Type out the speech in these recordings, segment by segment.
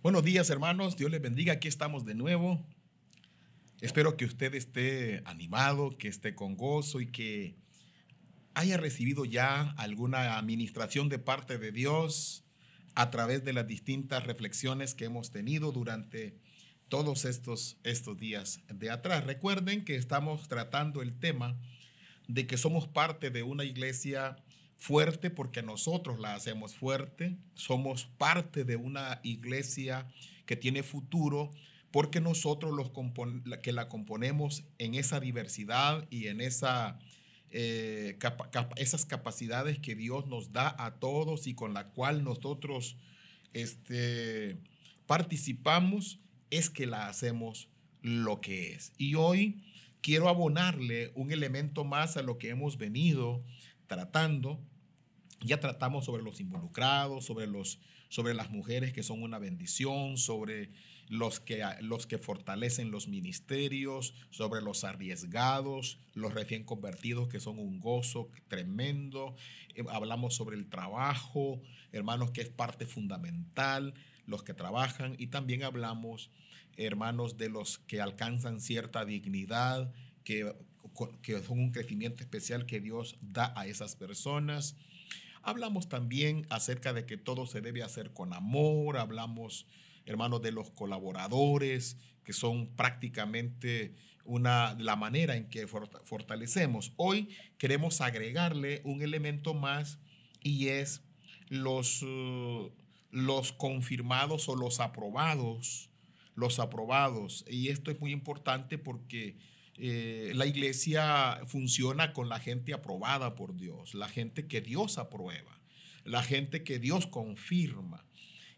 Buenos días hermanos, Dios les bendiga, aquí estamos de nuevo. Espero que usted esté animado, que esté con gozo y que haya recibido ya alguna administración de parte de Dios a través de las distintas reflexiones que hemos tenido durante todos estos, estos días de atrás. Recuerden que estamos tratando el tema de que somos parte de una iglesia fuerte porque nosotros la hacemos fuerte, somos parte de una iglesia que tiene futuro porque nosotros los que la componemos en esa diversidad y en esa, eh, esas capacidades que Dios nos da a todos y con la cual nosotros este, participamos, es que la hacemos lo que es. Y hoy quiero abonarle un elemento más a lo que hemos venido tratando. Ya tratamos sobre los involucrados, sobre, los, sobre las mujeres que son una bendición, sobre los que, los que fortalecen los ministerios, sobre los arriesgados, los recién convertidos que son un gozo tremendo. Eh, hablamos sobre el trabajo, hermanos, que es parte fundamental, los que trabajan, y también hablamos, hermanos, de los que alcanzan cierta dignidad, que, que son un crecimiento especial que Dios da a esas personas. Hablamos también acerca de que todo se debe hacer con amor, hablamos, hermanos, de los colaboradores, que son prácticamente una, la manera en que fortalecemos. Hoy queremos agregarle un elemento más y es los, uh, los confirmados o los aprobados, los aprobados. Y esto es muy importante porque eh, la iglesia funciona con la gente aprobada por Dios, la gente que Dios aprueba, la gente que Dios confirma.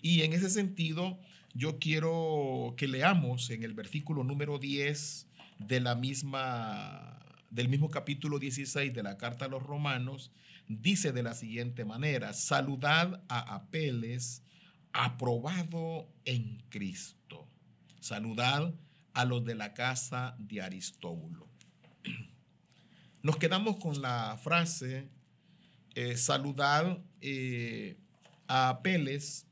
Y en ese sentido, yo quiero que leamos en el versículo número 10 de la misma, del mismo capítulo 16 de la carta a los romanos, dice de la siguiente manera, saludad a Apeles, aprobado en Cristo. Saludad a los de la casa de Aristóbulo. Nos quedamos con la frase eh, saludar eh, a Apeles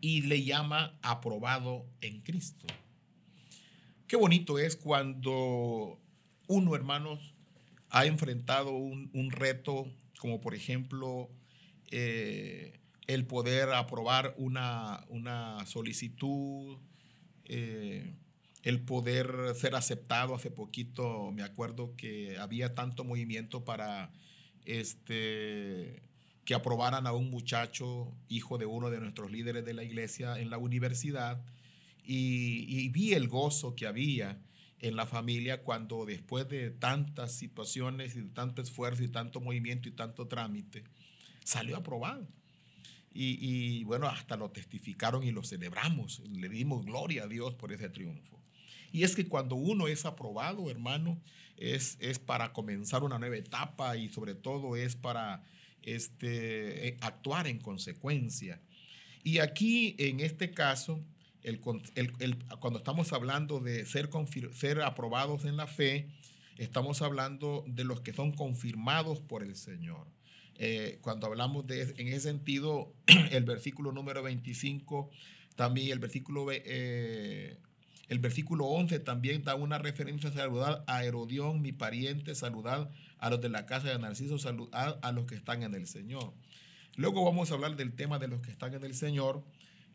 y le llama aprobado en Cristo. Qué bonito es cuando uno, hermanos, ha enfrentado un, reto como por ejemplo eh, el poder aprobar una, una solicitud, el poder ser aceptado. Hace poquito me acuerdo que había tanto movimiento para este, que aprobaran a un muchacho, hijo de uno de nuestros líderes de la iglesia en la universidad, y, vi el gozo que había en la familia cuando después de tantas situaciones y de tanto esfuerzo y tanto movimiento y tanto trámite, salió aprobado. Y, y, bueno, hasta lo testificaron y lo celebramos, le dimos gloria a Dios por ese triunfo. Y es que cuando uno es aprobado, hermano, es, es para comenzar una nueva etapa y sobre todo es para este, eh, actuar en consecuencia. Y aquí, en este caso, el, cuando estamos hablando de ser, ser aprobados en la fe, estamos hablando de los que son confirmados por el Señor. Eh, cuando hablamos de, en ese sentido, el versículo número 25, también el versículo eh, el versículo 11 también da una referencia a saludar a Herodión, mi pariente, saludar a los de la casa de Narciso, saludar a los que están en el Señor. Luego vamos a hablar del tema de los que están en el Señor,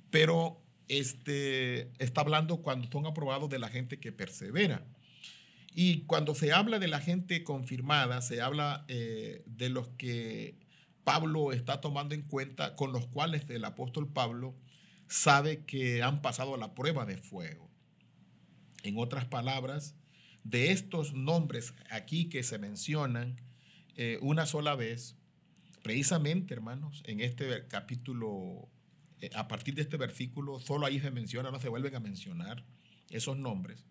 pero este, está hablando cuando son aprobados de la gente que persevera. Y cuando se habla de la gente confirmada, se habla eh, de los que Pablo está tomando en cuenta, con los cuales el apóstol Pablo sabe que han pasado la prueba de fuego. En otras palabras, de estos nombres aquí que se mencionan eh, una sola vez, precisamente, hermanos, en este capítulo, eh, a partir de este versículo, solo ahí se menciona, no se vuelven a mencionar esos nombres.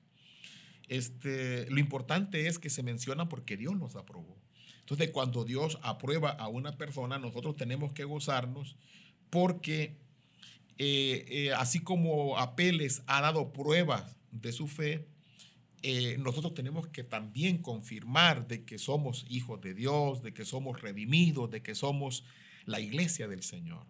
Este, lo importante es que se menciona porque Dios los aprobó. Entonces, cuando Dios aprueba a una persona, nosotros tenemos que gozarnos porque eh, así como Apeles ha dado pruebas de su fe, eh, nosotros tenemos que también confirmar de que somos hijos de Dios, de que somos redimidos, de que somos la iglesia del Señor.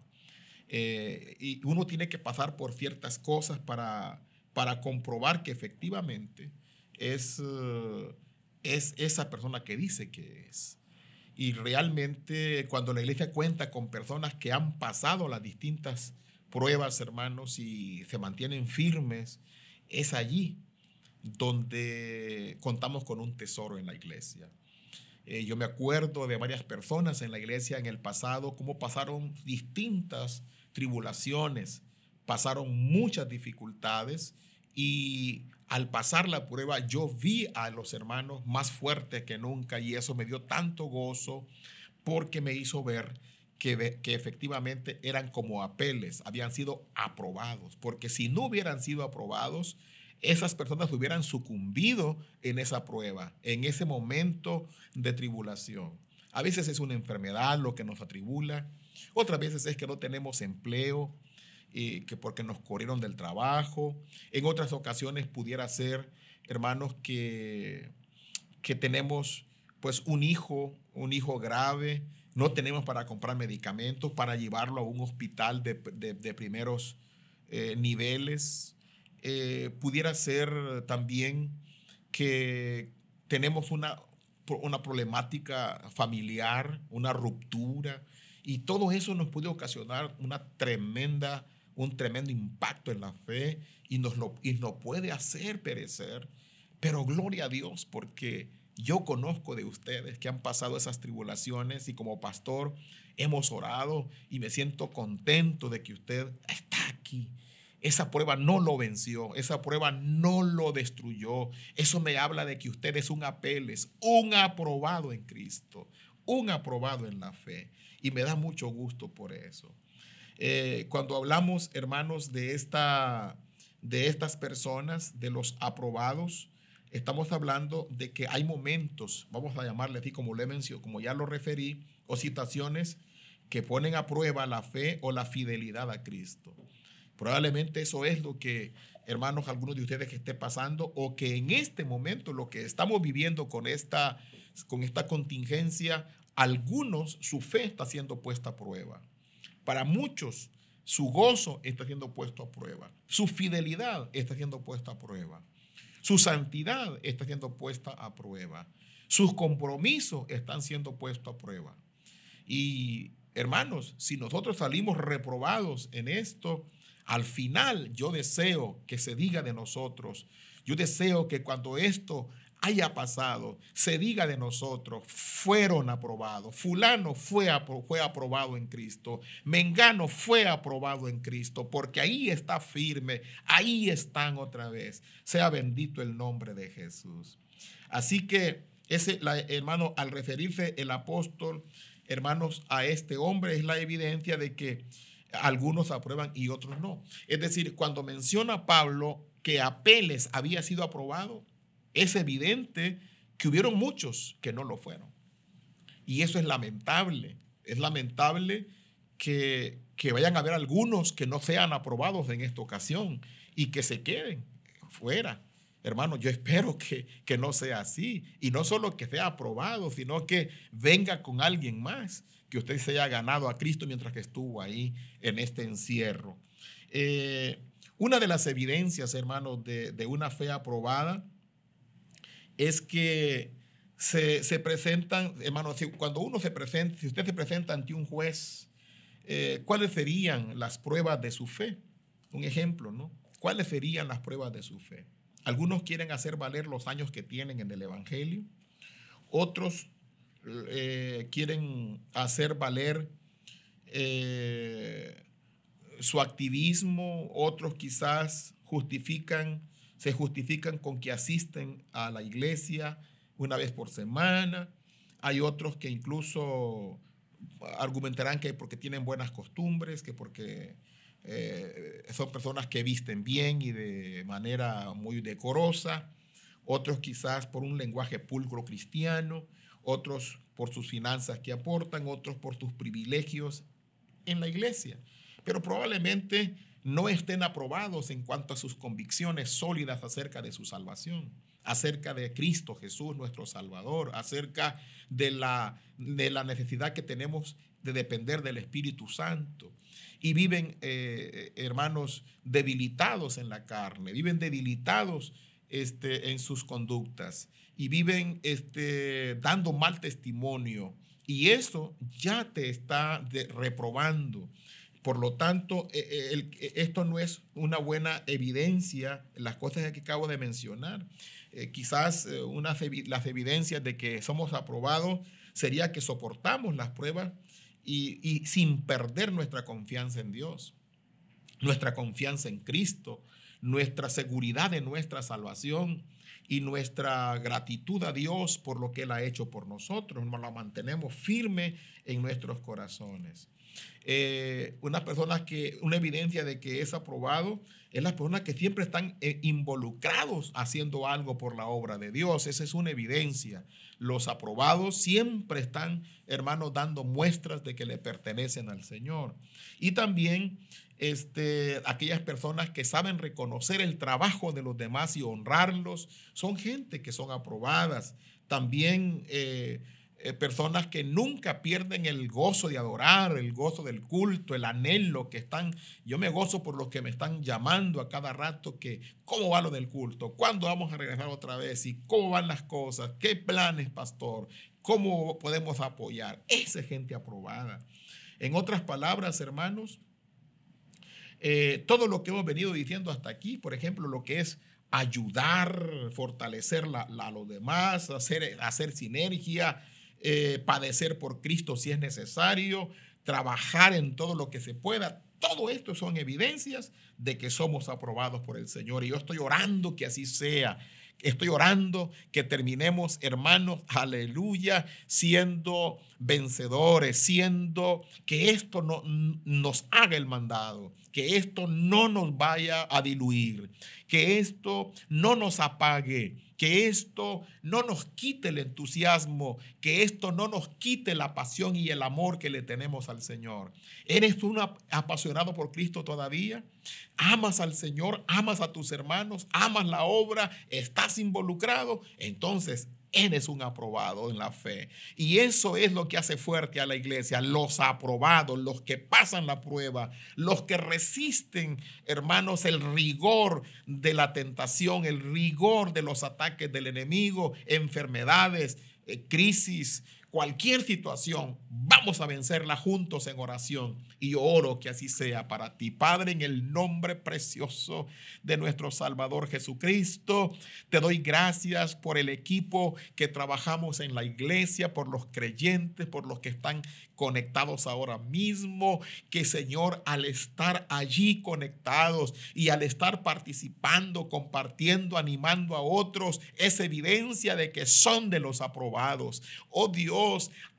Eh, y uno tiene que pasar por ciertas cosas para, para comprobar que efectivamente es, eh, es esa persona que dice que es. Y realmente cuando la iglesia cuenta con personas que han pasado las distintas pruebas, hermanos, y se mantienen firmes, es allí donde contamos con un tesoro en la iglesia. Eh, yo me acuerdo de varias personas en la iglesia en el pasado, cómo pasaron distintas tribulaciones, pasaron muchas dificultades y al pasar la prueba yo vi a los hermanos más fuertes que nunca y eso me dio tanto gozo porque me hizo ver que, efectivamente eran como apeles, habían sido aprobados, porque si no hubieran sido aprobados, esas personas hubieran sucumbido en esa prueba, en ese momento de tribulación. A veces es una enfermedad lo que nos atribula, otras veces es que no tenemos empleo, y que porque nos corrieron del trabajo. En otras ocasiones pudiera ser, hermanos, que, que tenemos pues un hijo, un hijo grave, no tenemos para comprar medicamentos, para llevarlo a un hospital de, primeros eh, niveles. Eh, pudiera ser también que tenemos una, una problemática familiar, una ruptura, y todo eso nos puede ocasionar una tremenda, un tremendo impacto en la fe y nos, lo, y nos puede hacer perecer. Pero gloria a Dios porque yo conozco de ustedes que han pasado esas tribulaciones y como pastor hemos orado y me siento contento de que usted está aquí. Esa prueba no lo venció, esa prueba no lo destruyó. Eso me habla de que usted es un apeles, un aprobado en Cristo, un aprobado en la fe y me da mucho gusto por eso. Eh, cuando hablamos, hermanos, de, esta, de estas personas, de los aprobados, estamos hablando de que hay momentos, vamos a llamarle así como le mencioné, como ya lo referí, o situaciones que ponen a prueba la fe o la fidelidad a Cristo. Probablemente eso es lo que, hermanos, algunos de ustedes que esté pasando o que en este momento lo que estamos viviendo con esta, con esta contingencia algunos su fe está siendo puesta a prueba. Para muchos su gozo está siendo puesto a prueba. Su fidelidad está siendo puesta a prueba. Su santidad está siendo puesta a prueba. Sus compromisos están siendo puestos a prueba. Y hermanos, si nosotros salimos reprobados en esto, al final yo deseo que se diga de nosotros, yo deseo que cuando esto haya pasado, se diga de nosotros, fueron aprobados. Fulano fue, fue aprobado en Cristo. Mengano fue aprobado en Cristo, porque ahí está firme, ahí están otra vez. Sea bendito el nombre de Jesús. Así que, ese, hermano, al referirse el apóstol, hermanos, a este hombre, es la evidencia de que algunos aprueban y otros no. Es decir, cuando menciona Pablo que Apeles había sido aprobado, es evidente que hubieron muchos que no lo fueron. Y eso es lamentable. Es lamentable que, vayan a haber algunos que no sean aprobados en esta ocasión y que se queden fuera. Hermano, yo espero que, no sea así. Y no solo que sea aprobado, sino que venga con alguien más, que usted se haya ganado a Cristo mientras que estuvo ahí en este encierro. Eh, una de las evidencias, hermanos, de una fe aprobada es que se, presentan, hermano, cuando uno se presenta, si usted se presenta ante un juez, eh, ¿cuáles serían las pruebas de su fe? Un ejemplo, ¿no? ¿Cuáles serían las pruebas de su fe? Algunos quieren hacer valer los años que tienen en el Evangelio, otros eh, quieren hacer valer eh, su activismo, otros quizás justifican se justifican con que asisten a la iglesia una vez por semana. Hay otros que incluso argumentarán que porque tienen buenas costumbres, que porque eh, son personas que visten bien y de manera muy decorosa. Otros quizás por un lenguaje pulcro cristiano, otros por sus finanzas que aportan, otros por sus privilegios en la iglesia. Pero probablemente no estén aprobados en cuanto a sus convicciones sólidas acerca de su salvación, acerca de Cristo Jesús, nuestro Salvador, acerca de la, de la necesidad que tenemos de depender del Espíritu Santo. Y viven, eh, hermanos, debilitados en la carne, viven debilitados este, en sus conductas y viven este, dando mal testimonio. Y eso ya te está reprobando. Por lo tanto, e, e, e, esto no es una buena evidencia, las cosas que acabo de mencionar. Eh, quizás eh, las evidencias de que somos aprobados sería que soportamos las pruebas y, y sin perder nuestra confianza en Dios, nuestra confianza en Cristo, nuestra seguridad de nuestra salvación y nuestra gratitud a Dios por lo que Él ha hecho por nosotros. Nos la mantenemos firme en nuestros corazones. Eh, una persona que, una evidencia de que es aprobado, es las personas que siempre están eh, involucrados haciendo algo por la obra de Dios. Esa es una evidencia. Los aprobados siempre están, hermanos, dando muestras de que le pertenecen al Señor. Y también este, aquellas personas que saben reconocer el trabajo de los demás y honrarlos, son gente que son aprobadas. También eh, eh, personas que nunca pierden el gozo de adorar, el gozo del culto, el anhelo que están. Yo me gozo por los que me están llamando a cada rato que cómo va lo del culto, cuándo vamos a regresar otra vez y cómo van las cosas, qué planes, pastor, cómo podemos apoyar. Esa gente aprobada. En otras palabras, hermanos, eh, todo lo que hemos venido diciendo hasta aquí, por ejemplo, lo que es ayudar, fortalecer a los demás, hacer, hacer sinergia, eh, padecer por Cristo si es necesario, trabajar en todo lo que se pueda. Todo esto son evidencias de que somos aprobados por el Señor. Y yo estoy orando que así sea. Estoy orando que terminemos, hermanos, aleluya, siendo vencedores, siendo que esto no, nos haga el mandado, que esto no nos vaya a diluir, que esto no nos apague, que esto no nos quite el entusiasmo, que esto no nos quite la pasión y el amor que le tenemos al Señor. ¿Eres un apasionado por Cristo todavía? ¿Amas al Señor? ¿Amas a tus hermanos? ¿Amas la obra? ¿Estás involucrado? Entonces Eres un aprobado en la fe. Y eso es lo que hace fuerte a la iglesia. Los aprobados, los que pasan la prueba, los que resisten, hermanos, el rigor de la tentación, el rigor de los ataques del enemigo, enfermedades, eh, crisis, cualquier situación, vamos a vencerla juntos en oración. Y oro que así sea para ti, Padre, en el nombre precioso de nuestro Salvador Jesucristo. Te doy gracias por el equipo que trabajamos en la iglesia, por los creyentes, por los que están conectados ahora mismo, que Señor, al estar allí conectados y al estar participando, compartiendo, animando a otros, es evidencia de que son de los aprobados. Oh Dios,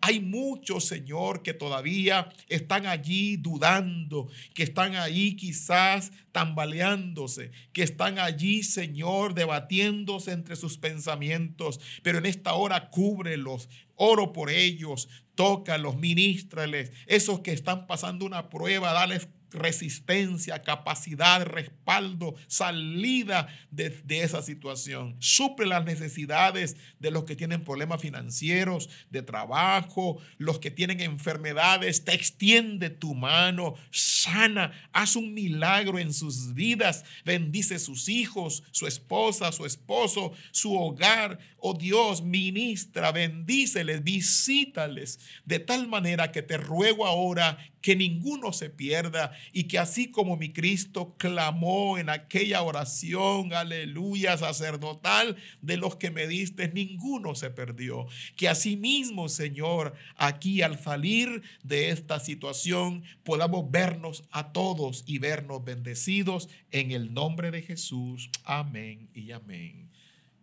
hay muchos, Señor, que todavía están allí dudando, que están ahí quizás tambaleándose, que están allí, Señor, debatiéndose entre sus pensamientos, pero en esta hora cúbrelos, oro por ellos, tócalos, ministrales, esos que están pasando una prueba, dales resistencia, capacidad, respaldo, salida de, esa situación. Suple las necesidades de los que tienen problemas financieros, de trabajo, los que tienen enfermedades. Te extiende tu mano, sana, haz un milagro en sus vidas. Bendice sus hijos, su esposa, su esposo, su hogar. Oh Dios, ministra, bendíceles, visítales de tal manera que te ruego ahora que ninguno se pierda y que así como mi Cristo clamó en aquella oración, aleluya, sacerdotal, de los que me diste, ninguno se perdió. Que asimismo, Señor, aquí al salir de esta situación podamos vernos a todos y vernos bendecidos en el nombre de Jesús. Amén y amén.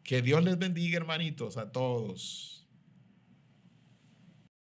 Que Dios les bendiga, hermanitos, a todos.